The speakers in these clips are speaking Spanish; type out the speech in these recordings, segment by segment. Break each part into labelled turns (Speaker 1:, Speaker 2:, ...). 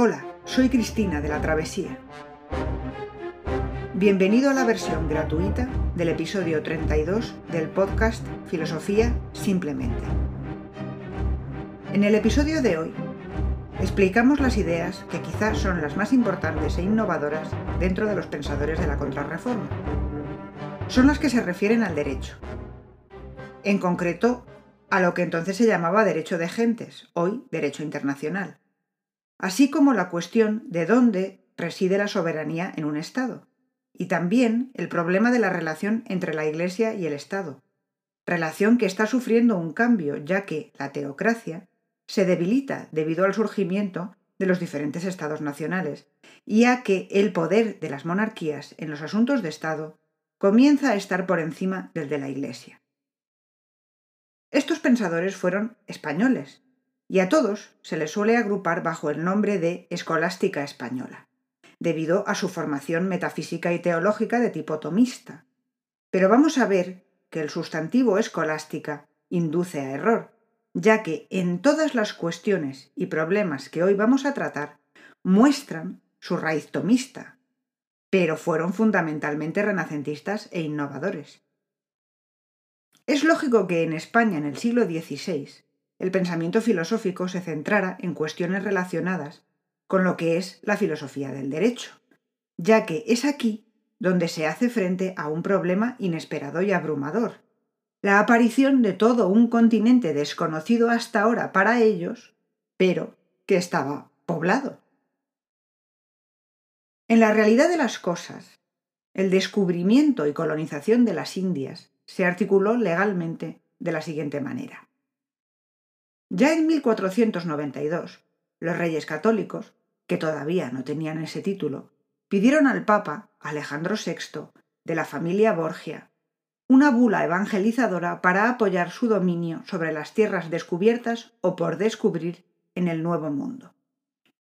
Speaker 1: Hola, soy Cristina de la Travesía. Bienvenido a la versión gratuita del episodio 32 del podcast Filosofía Simplemente. En el episodio de hoy explicamos las ideas que quizás son las más importantes e innovadoras dentro de los pensadores de la contrarreforma. Son las que se refieren al derecho. En concreto, a lo que entonces se llamaba derecho de gentes, hoy derecho internacional, así como la cuestión de dónde reside la soberanía en un Estado, y también el problema de la relación entre la Iglesia y el Estado, relación que está sufriendo un cambio ya que la teocracia se debilita debido al surgimiento de los diferentes estados nacionales y a que el poder de las monarquías en los asuntos de Estado comienza a estar por encima del de la Iglesia. Estos pensadores fueron españoles, y a todos se les suele agrupar bajo el nombre de escolástica española, debido a su formación metafísica y teológica de tipo tomista. Pero vamos a ver que el sustantivo escolástica induce a error, ya que en todas las cuestiones y problemas que hoy vamos a tratar muestran su raíz tomista, pero fueron fundamentalmente renacentistas e innovadores. Es lógico que en España en el siglo XVI el pensamiento filosófico se centrara en cuestiones relacionadas con lo que es la filosofía del derecho, ya que es aquí donde se hace frente a un problema inesperado y abrumador, la aparición de todo un continente desconocido hasta ahora para ellos, pero que estaba poblado. En la realidad de las cosas, el descubrimiento y colonización de las Indias se articuló legalmente de la siguiente manera. Ya en 1492, los reyes católicos, que todavía no tenían ese título, pidieron al Papa Alejandro VI, de la familia Borgia, una bula evangelizadora para apoyar su dominio sobre las tierras descubiertas o por descubrir en el Nuevo Mundo.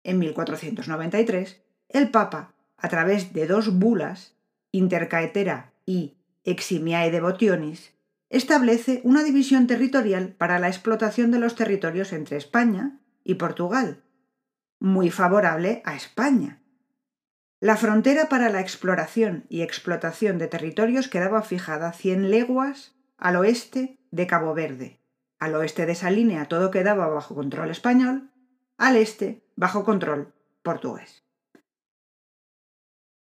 Speaker 1: En 1493, el Papa, a través de dos bulas, Intercaetera y Eximiae Devotionis, establece una división territorial para la explotación de los territorios entre España y Portugal, muy favorable a España. La frontera para la exploración y explotación de territorios quedaba fijada 100 leguas al oeste de Cabo Verde. Al oeste de esa línea todo quedaba bajo control español, al este bajo control portugués.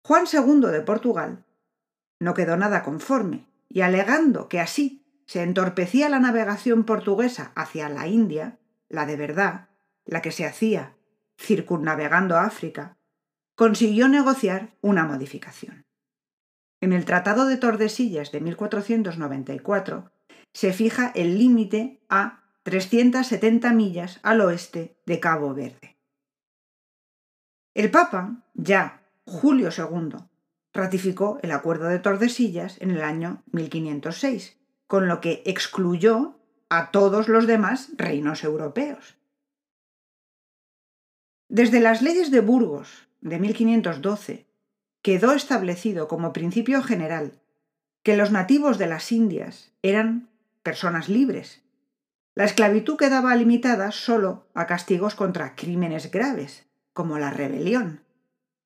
Speaker 1: Juan II de Portugal no quedó nada conforme, y alegando que así se entorpecía la navegación portuguesa hacia la India, la de verdad, la que se hacía circunnavegando África, consiguió negociar una modificación. En el Tratado de Tordesillas de 1494 se fija el límite a 370 millas al oeste de Cabo Verde. El Papa, ya Julio II, ratificó el Acuerdo de Tordesillas en el año 1506, con lo que excluyó a todos los demás reinos europeos. Desde las leyes de Burgos de 1512 quedó establecido como principio general que los nativos de las Indias eran personas libres. La esclavitud quedaba limitada solo a castigos contra crímenes graves, como la rebelión,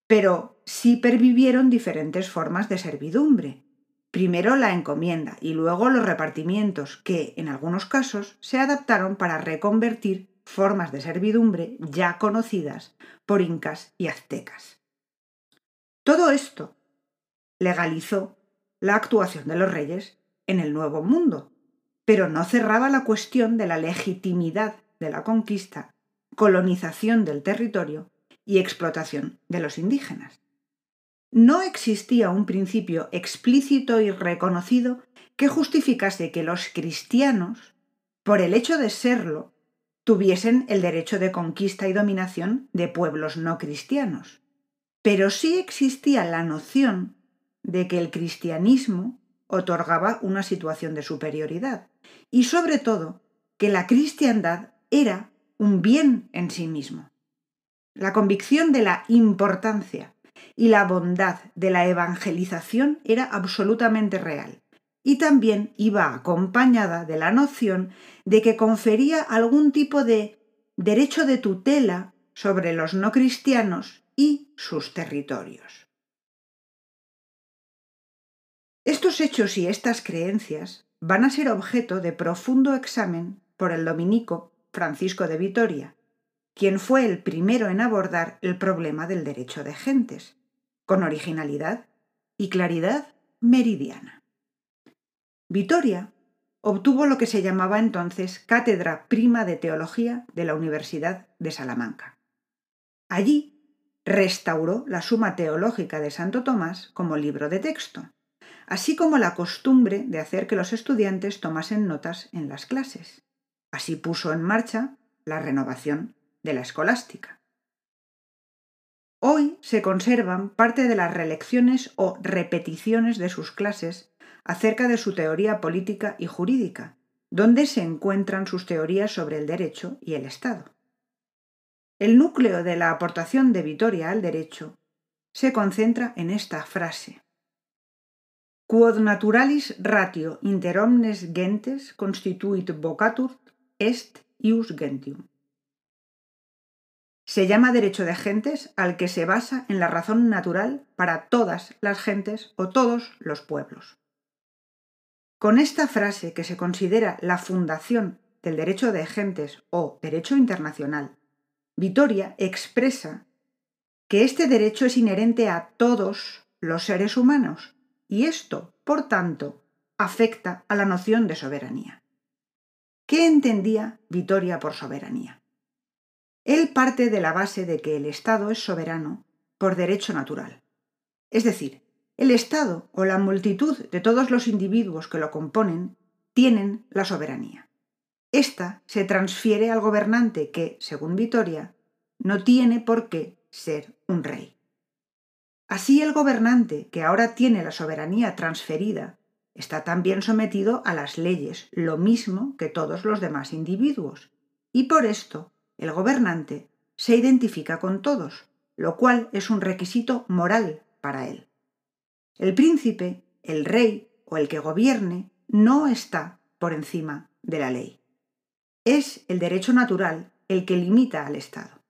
Speaker 1: pero sí pervivieron diferentes formas de servidumbre. Primero la encomienda y luego los repartimientos que, en algunos casos, se adaptaron para reconvertir formas de servidumbre ya conocidas por incas y aztecas. Todo esto legalizó la actuación de los reyes en el Nuevo Mundo, pero no cerraba la cuestión de la legitimidad de la conquista, colonización del territorio y explotación de los indígenas. No existía un principio explícito y reconocido que justificase que los cristianos, por el hecho de serlo, tuviesen el derecho de conquista y dominación de pueblos no cristianos. Pero sí existía la noción de que el cristianismo otorgaba una situación de superioridad y sobre todo que la cristiandad era un bien en sí mismo. La convicción de la importancia y la bondad de la evangelización era absolutamente real y también iba acompañada de la noción de que confería algún tipo de derecho de tutela sobre los no cristianos y sus territorios. Estos hechos y estas creencias van a ser objeto de profundo examen por el dominico Francisco de Vitoria, quien fue el primero en abordar el problema del derecho de gentes, con originalidad y claridad meridiana. Vitoria obtuvo lo que se llamaba entonces Cátedra Prima de Teología de la Universidad de Salamanca. Allí restauró la Suma Teológica de Santo Tomás como libro de texto, así como la costumbre de hacer que los estudiantes tomasen notas en las clases. Así puso en marcha la renovación de la escolástica. Hoy se conservan parte de las relecciones o repeticiones de sus clases acerca de su teoría política y jurídica, donde se encuentran sus teorías sobre el derecho y el Estado. El núcleo de la aportación de Vitoria al derecho se concentra en esta frase. Quod naturalis ratio inter omnes gentes constituit vocatur est ius gentium. Se llama derecho de gentes al que se basa en la razón natural para todas las gentes o todos los pueblos. Con esta frase, que se considera la fundación del derecho de gentes o derecho internacional, Vitoria expresa que este derecho es inherente a todos los seres humanos y esto, por tanto, afecta a la noción de soberanía. ¿Qué entendía Vitoria por soberanía? Él parte de la base de que el Estado es soberano por derecho natural. Es decir, el Estado o la multitud de todos los individuos que lo componen tienen la soberanía. Esta se transfiere al gobernante que, según Vitoria, no tiene por qué ser un rey. Así el gobernante, que ahora tiene la soberanía transferida, está también sometido a las leyes, lo mismo que todos los demás individuos, y por esto el gobernante se identifica con todos, lo cual es un requisito moral para él. El príncipe, el rey o el que gobierne no está por encima de la ley. Es el derecho natural el que limita al Estado.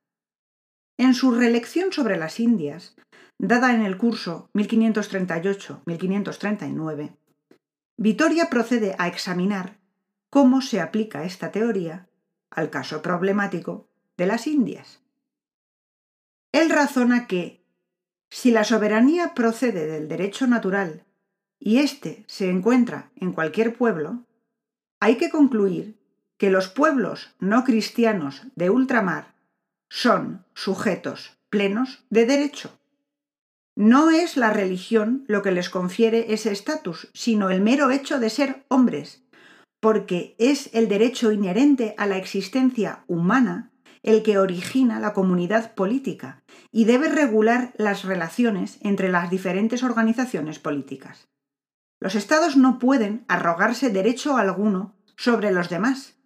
Speaker 1: En su reelección sobre las Indias, dada en el curso 1538-1539, Vitoria procede a examinar cómo se aplica esta teoría al caso problemático de las Indias. Él razona que, si la soberanía procede del derecho natural y éste se encuentra en cualquier pueblo, hay que concluir que los pueblos no cristianos de ultramar son sujetos plenos de derecho. No es la religión lo que les confiere ese estatus, sino el mero hecho de ser hombres, porque es el derecho inherente a la existencia humana el que origina la comunidad política y debe regular las relaciones entre las diferentes organizaciones políticas. Los estados no pueden arrogarse derecho alguno sobre los demás,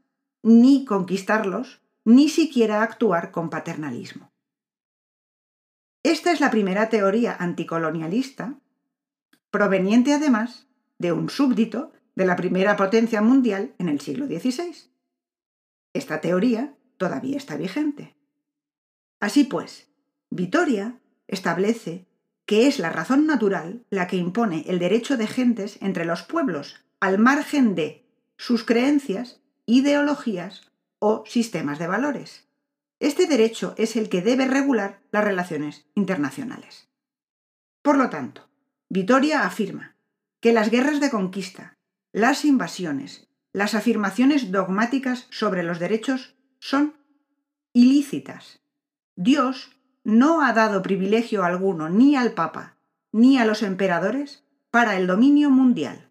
Speaker 1: ni conquistarlos, ni siquiera actuar con paternalismo. Esta es la primera teoría anticolonialista, proveniente además de un súbdito de la primera potencia mundial en el siglo XVI. Esta teoría todavía está vigente. Así pues, Vitoria establece que es la razón natural la que impone el derecho de gentes entre los pueblos, al margen de sus creencias, ideologías o sistemas de valores. Este derecho es el que debe regular las relaciones internacionales. Por lo tanto, Vitoria afirma que las guerras de conquista, las invasiones, las afirmaciones dogmáticas sobre los derechos son ilícitas. Dios no ha dado privilegio alguno ni al Papa ni a los emperadores para el dominio mundial.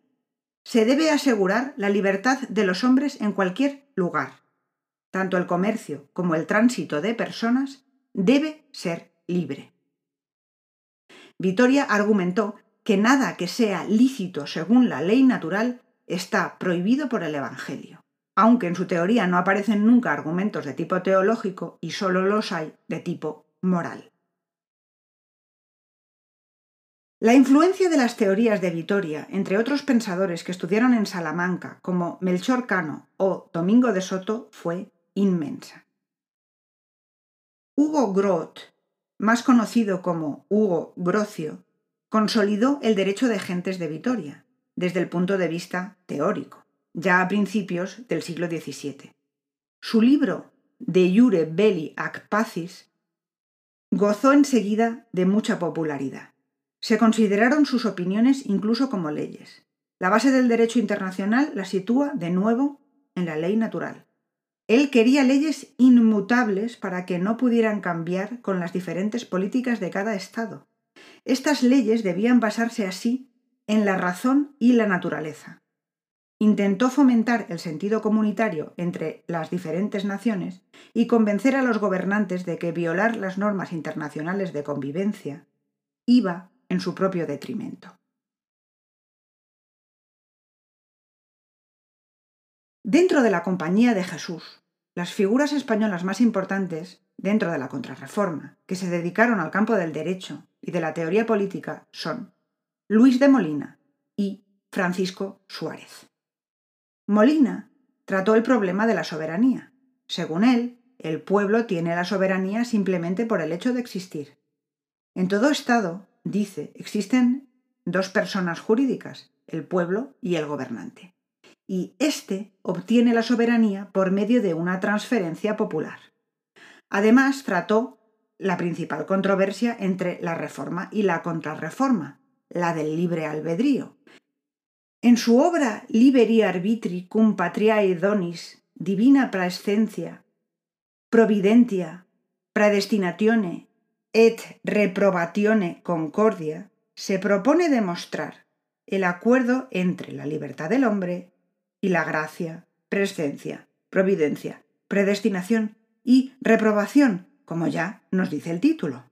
Speaker 1: Se debe asegurar la libertad de los hombres en cualquier lugar. Tanto el comercio como el tránsito de personas debe ser libre. Vitoria argumentó que nada que sea lícito según la ley natural está prohibido por el Evangelio, aunque en su teoría no aparecen nunca argumentos de tipo teológico y solo los hay de tipo moral. La influencia de las teorías de Vitoria entre otros pensadores que estudiaron en Salamanca, como Melchor Cano o Domingo de Soto, fue inmensa. Hugo Groth, más conocido como Hugo Grocio, consolidó el derecho de gentes de Vitoria, desde el punto de vista teórico, ya a principios del siglo XVII. Su libro De Jure Belli ac Pacis gozó enseguida de mucha popularidad. Se consideraron sus opiniones incluso como leyes. La base del derecho internacional la sitúa de nuevo en la ley natural. Él quería leyes inmutables para que no pudieran cambiar con las diferentes políticas de cada Estado. Estas leyes debían basarse así en la razón y la naturaleza. Intentó fomentar el sentido comunitario entre las diferentes naciones y convencer a los gobernantes de que violar las normas internacionales de convivencia iba en su propio detrimento. Dentro de la Compañía de Jesús, las figuras españolas más importantes, dentro de la Contrarreforma, que se dedicaron al campo del derecho y de la teoría política son Luis de Molina y Francisco Suárez. Molina trató el problema de la soberanía. Según él, el pueblo tiene la soberanía simplemente por el hecho de existir. En todo Estado, dice, existen dos personas jurídicas, el pueblo y el gobernante y éste obtiene la soberanía por medio de una transferencia popular. Además, trató la principal controversia entre la reforma y la contrarreforma, la del libre albedrío. En su obra Liberi arbitri cum patriae donis, divina praescencia, providentia, predestinatione et reprobatione concordia, se propone demostrar el acuerdo entre la libertad del hombre y la gracia, presencia, providencia, predestinación y reprobación, como ya nos dice el título.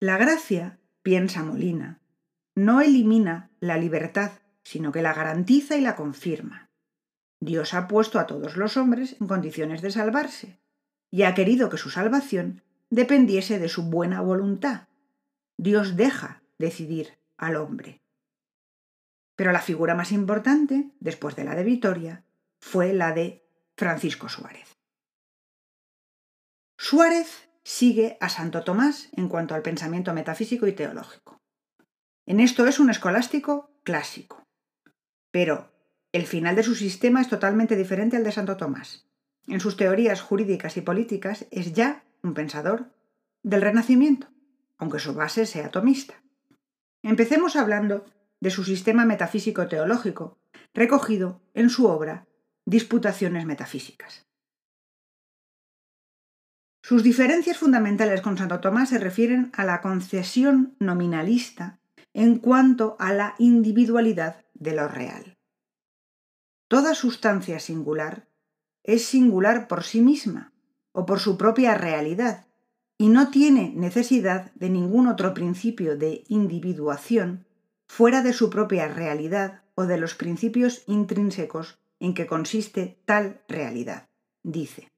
Speaker 1: La gracia, piensa Molina, no elimina la libertad, sino que la garantiza y la confirma. Dios ha puesto a todos los hombres en condiciones de salvarse, y ha querido que su salvación dependiese de su buena voluntad. Dios deja decidir al hombre. Pero la figura más importante, después de la de Vitoria, fue la de Francisco Suárez. Suárez sigue a Santo Tomás en cuanto al pensamiento metafísico y teológico. En esto es un escolástico clásico. Pero el final de su sistema es totalmente diferente al de Santo Tomás. En sus teorías jurídicas y políticas es ya un pensador del Renacimiento, aunque su base sea tomista. Empecemos hablando de su sistema metafísico teológico, recogido en su obra Disputaciones Metafísicas. Sus diferencias fundamentales con Santo Tomás se refieren a la concesión nominalista en cuanto a la individualidad de lo real. Toda sustancia singular es singular por sí misma o por su propia realidad y no tiene necesidad de ningún otro principio de individuación fuera de su propia realidad o de los principios intrínsecos en que consiste tal realidad, dice.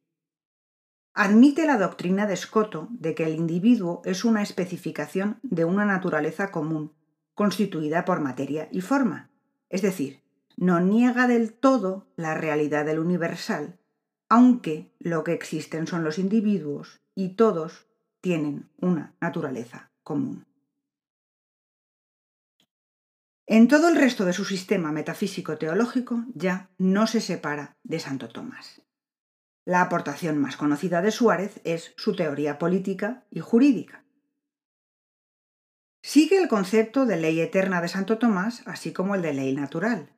Speaker 1: Admite la doctrina de Escoto de que el individuo es una especificación de una naturaleza común, constituida por materia y forma, es decir, no niega del todo la realidad del universal, aunque lo que existen son los individuos y todos tienen una naturaleza común. En todo el resto de su sistema metafísico-teológico ya no se separa de Santo Tomás. La aportación más conocida de Suárez es su teoría política y jurídica. Sigue el concepto de ley eterna de Santo Tomás, así como el de ley natural.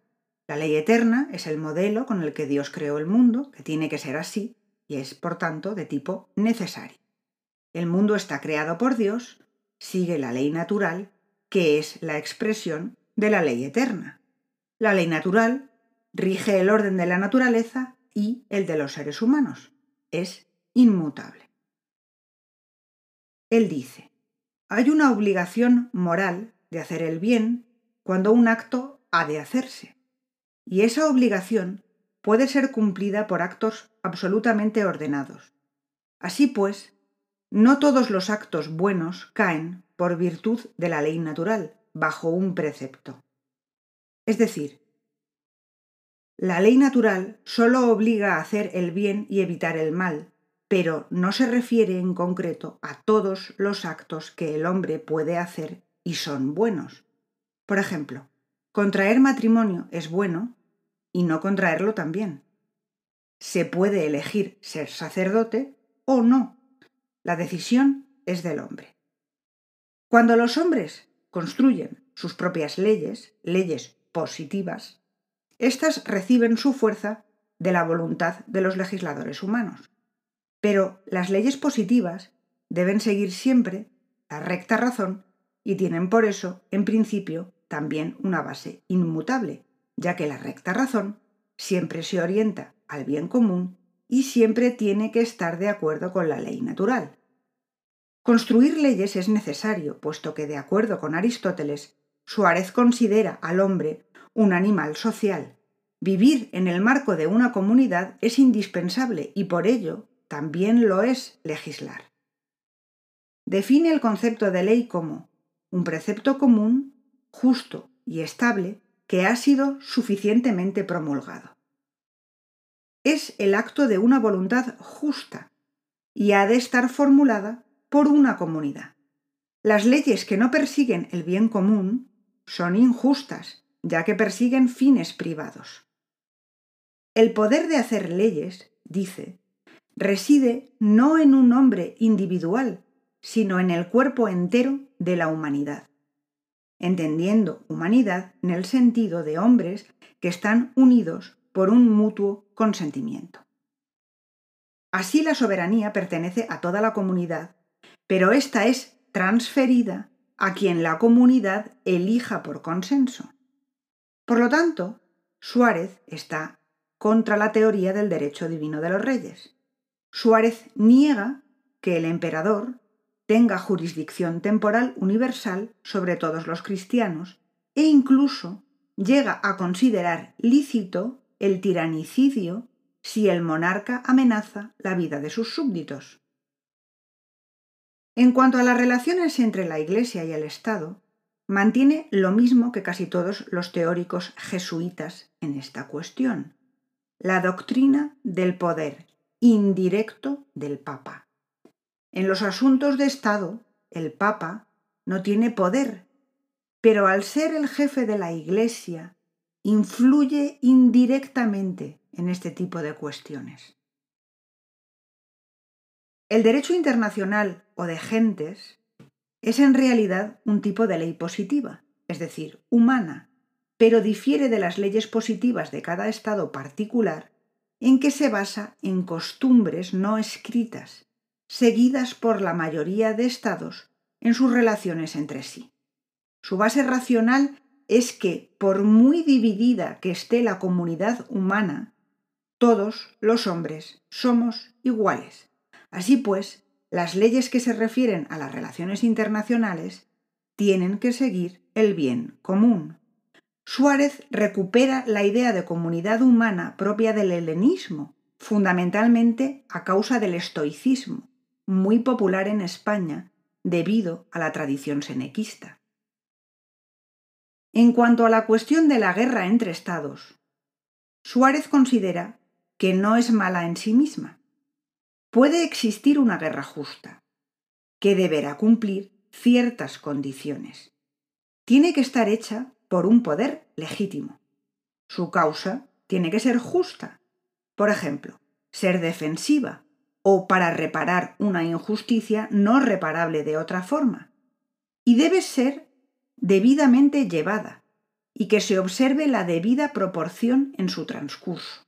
Speaker 1: La ley eterna es el modelo con el que Dios creó el mundo, que tiene que ser así, y es, por tanto, de tipo necesario. El mundo está creado por Dios, sigue la ley natural, que es la expresión de la ley eterna. La ley natural rige el orden de la naturaleza y el de los seres humanos. Es inmutable. Él dice, hay una obligación moral de hacer el bien cuando un acto ha de hacerse. Y esa obligación puede ser cumplida por actos absolutamente ordenados. Así pues, no todos los actos buenos caen por virtud de la ley natural, bajo un precepto. Es decir, la ley natural solo obliga a hacer el bien y evitar el mal, pero no se refiere en concreto a todos los actos que el hombre puede hacer y son buenos. Por ejemplo, contraer matrimonio es bueno y no contraerlo también. Se puede elegir ser sacerdote o no. La decisión es del hombre. Cuando los hombres construyen sus propias leyes, leyes positivas, éstas reciben su fuerza de la voluntad de los legisladores humanos. Pero las leyes positivas deben seguir siempre la recta razón y tienen por eso, en principio, también una base inmutable, ya que la recta razón siempre se orienta al bien común y siempre tiene que estar de acuerdo con la ley natural. Construir leyes es necesario, puesto que, de acuerdo con Aristóteles, Suárez considera al hombre un animal social. Vivir en el marco de una comunidad es indispensable y por ello también lo es legislar. Define el concepto de ley como un precepto común, justo y estable que ha sido suficientemente promulgado. Es el acto de una voluntad justa y ha de estar formulada por una comunidad. Las leyes que no persiguen el bien común son injustas, ya que persiguen fines privados. El poder de hacer leyes, dice, reside no en un hombre individual, sino en el cuerpo entero de la humanidad, entendiendo humanidad en el sentido de hombres que están unidos por un mutuo consentimiento. Así la soberanía pertenece a toda la comunidad pero esta es transferida a quien la comunidad elija por consenso. Por lo tanto, Suárez está contra la teoría del derecho divino de los reyes. Suárez niega que el emperador tenga jurisdicción temporal universal sobre todos los cristianos e incluso llega a considerar lícito el tiranicidio si el monarca amenaza la vida de sus súbditos. En cuanto a las relaciones entre la Iglesia y el Estado, mantiene lo mismo que casi todos los teóricos jesuitas en esta cuestión, la doctrina del poder indirecto del Papa. En los asuntos de Estado, el Papa no tiene poder, pero al ser el jefe de la Iglesia, influye indirectamente en este tipo de cuestiones. El derecho internacional o de gentes es en realidad un tipo de ley positiva, es decir, humana, pero difiere de las leyes positivas de cada Estado particular en que se basa en costumbres no escritas, seguidas por la mayoría de Estados en sus relaciones entre sí. Su base racional es que, por muy dividida que esté la comunidad humana, todos los hombres somos iguales Así pues, las leyes que se refieren a las relaciones internacionales tienen que seguir el bien común. Suárez recupera la idea de comunidad humana propia del helenismo, fundamentalmente a causa del estoicismo, muy popular en España debido a la tradición senequista. En cuanto a la cuestión de la guerra entre estados, Suárez considera que no es mala en sí misma, puede existir una guerra justa, que deberá cumplir ciertas condiciones. Tiene que estar hecha por un poder legítimo. Su causa tiene que ser justa. Por ejemplo, ser defensiva o para reparar una injusticia no reparable de otra forma. Y debe ser debidamente llevada y que se observe la debida proporción en su transcurso.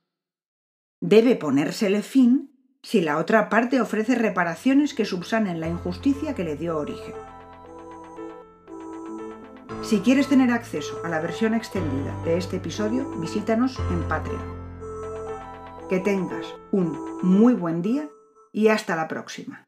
Speaker 1: Debe ponérsele fin si la otra parte ofrece reparaciones que subsanen la injusticia que le dio origen. Si quieres tener acceso a la versión extendida de este episodio, visítanos en Patreon. Que tengas un muy buen día y hasta la próxima.